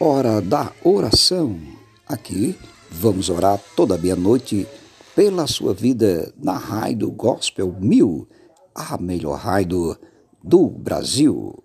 hora da oração. Aqui vamos orar toda meia-noite pela sua vida na Raio Gospel Mil, a melhor raio do Brasil.